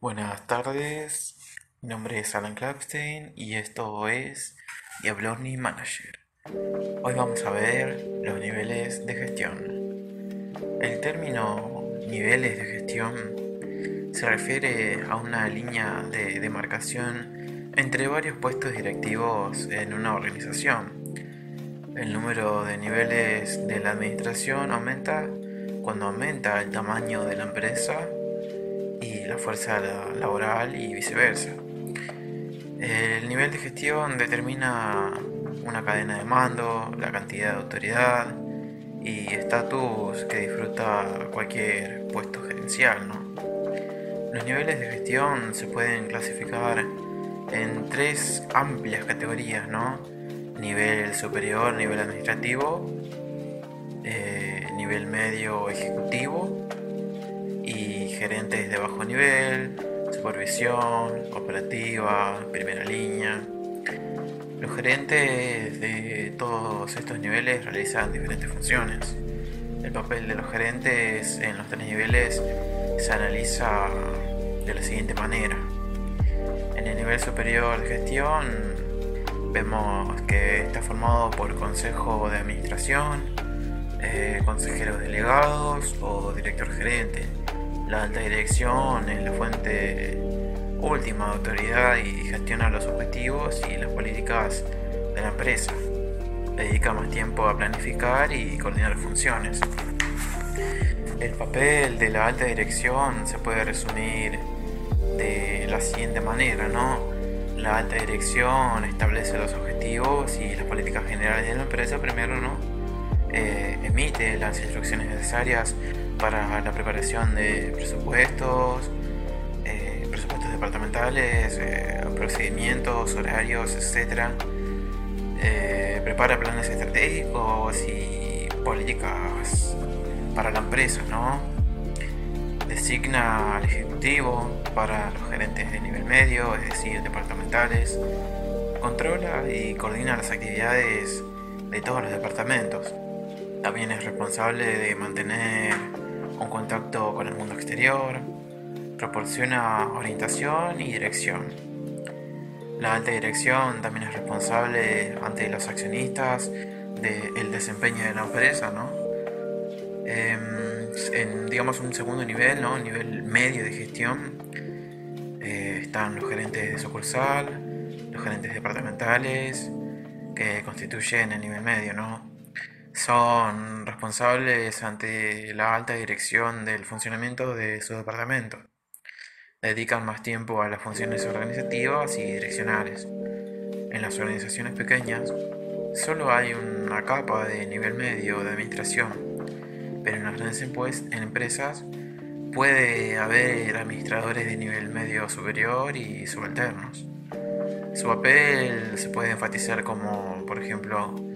Buenas tardes, mi nombre es Alan Clapstein y esto es Diabloni Manager. Hoy vamos a ver los niveles de gestión. El término niveles de gestión se refiere a una línea de demarcación entre varios puestos directivos en una organización. El número de niveles de la administración aumenta cuando aumenta el tamaño de la empresa la fuerza laboral y viceversa. El nivel de gestión determina una cadena de mando, la cantidad de autoridad y estatus que disfruta cualquier puesto gerencial. Los niveles de gestión se pueden clasificar en tres amplias categorías, ¿no? Nivel superior, nivel administrativo, eh, nivel medio ejecutivo gerentes de bajo nivel, supervisión, operativa, primera línea. Los gerentes de todos estos niveles realizan diferentes funciones. El papel de los gerentes en los tres niveles se analiza de la siguiente manera. En el nivel superior de gestión vemos que está formado por consejo de administración, eh, consejeros delegados o director gerente la alta dirección es la fuente última de autoridad y gestiona los objetivos y las políticas de la empresa. Dedica más tiempo a planificar y coordinar funciones. El papel de la alta dirección se puede resumir de la siguiente manera, ¿no? La alta dirección establece los objetivos y las políticas generales de la empresa primero, ¿no? Eh, emite las instrucciones necesarias para la preparación de presupuestos, eh, presupuestos departamentales, eh, procedimientos, horarios, etc. Eh, prepara planes estratégicos y políticas para la empresa, ¿no? Designa al ejecutivo para los gerentes de nivel medio, es decir, departamentales. Controla y coordina las actividades de todos los departamentos. También es responsable de mantener un contacto con el mundo exterior, proporciona orientación y dirección. La alta dirección también es responsable ante los accionistas del desempeño de la empresa, ¿no? Em, en, digamos, un segundo nivel, ¿no? nivel medio de gestión, eh, están los gerentes de sucursal, los gerentes departamentales, que constituyen el nivel medio, ¿no? Son responsables ante la alta dirección del funcionamiento de su departamento. Dedican más tiempo a las funciones organizativas y direccionales. En las organizaciones pequeñas solo hay una capa de nivel medio de administración, pero en las grandes empresas puede haber administradores de nivel medio superior y subalternos. Su papel se puede enfatizar como, por ejemplo,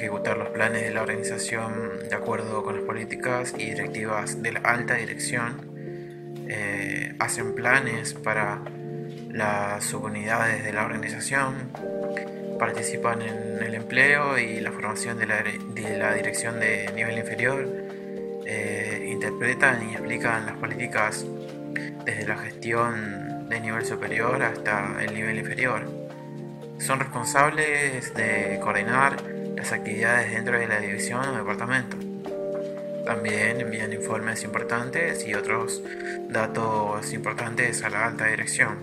ejecutar los planes de la organización de acuerdo con las políticas y directivas de la alta dirección, eh, hacen planes para las subunidades de la organización, participan en el empleo y la formación de la, de la dirección de nivel inferior, eh, interpretan y explican las políticas desde la gestión de nivel superior hasta el nivel inferior. Son responsables de coordinar las actividades dentro de la división o departamento. También envían informes importantes y otros datos importantes a la alta dirección.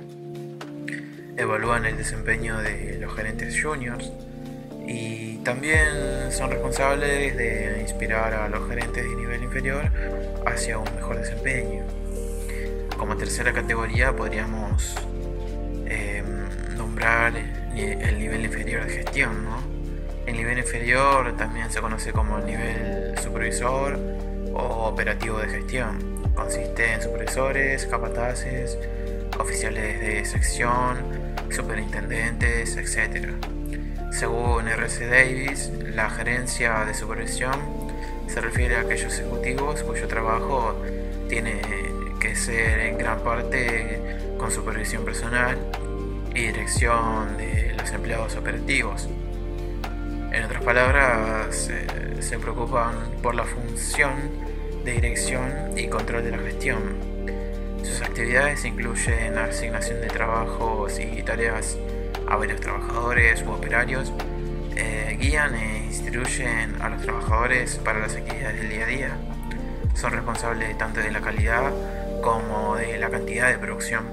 Evalúan el desempeño de los gerentes juniors y también son responsables de inspirar a los gerentes de nivel inferior hacia un mejor desempeño. Como tercera categoría podríamos em, nombrar el nivel inferior de gestión, ¿no? El nivel inferior también se conoce como nivel supervisor o operativo de gestión. Consiste en supervisores, capataces, oficiales de sección, superintendentes, etc. Según RC Davis, la gerencia de supervisión se refiere a aquellos ejecutivos cuyo trabajo tiene que ser en gran parte con supervisión personal y dirección de los empleados operativos. En otras palabras, eh, se preocupan por la función de dirección y control de la gestión. Sus actividades incluyen la asignación de trabajos y tareas a varios trabajadores u operarios, eh, guían e instruyen a los trabajadores para las actividades del día a día. Son responsables tanto de la calidad como de la cantidad de producción.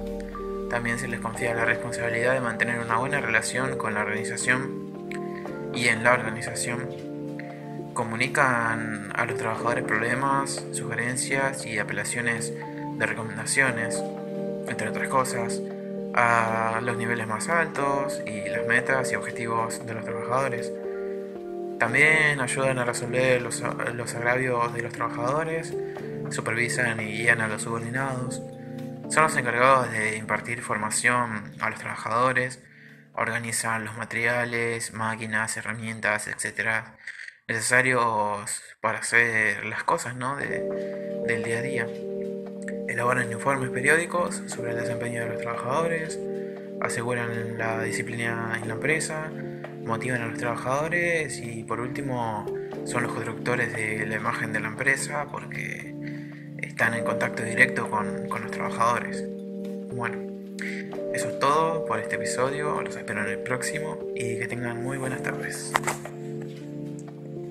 También se les confía la responsabilidad de mantener una buena relación con la organización y en la organización. Comunican a los trabajadores problemas, sugerencias y apelaciones de recomendaciones, entre otras cosas, a los niveles más altos y las metas y objetivos de los trabajadores. También ayudan a resolver los, los agravios de los trabajadores, supervisan y guían a los subordinados. Son los encargados de impartir formación a los trabajadores, organizan los materiales, máquinas, herramientas, etc. necesarios para hacer las cosas ¿no? del día a día. Elaboran informes periódicos sobre el desempeño de los trabajadores, aseguran la disciplina en la empresa, motivan a los trabajadores y por último son los constructores de la imagen de la empresa porque están en contacto directo con, con los trabajadores. Bueno, eso es todo por este episodio, los espero en el próximo y que tengan muy buenas tardes.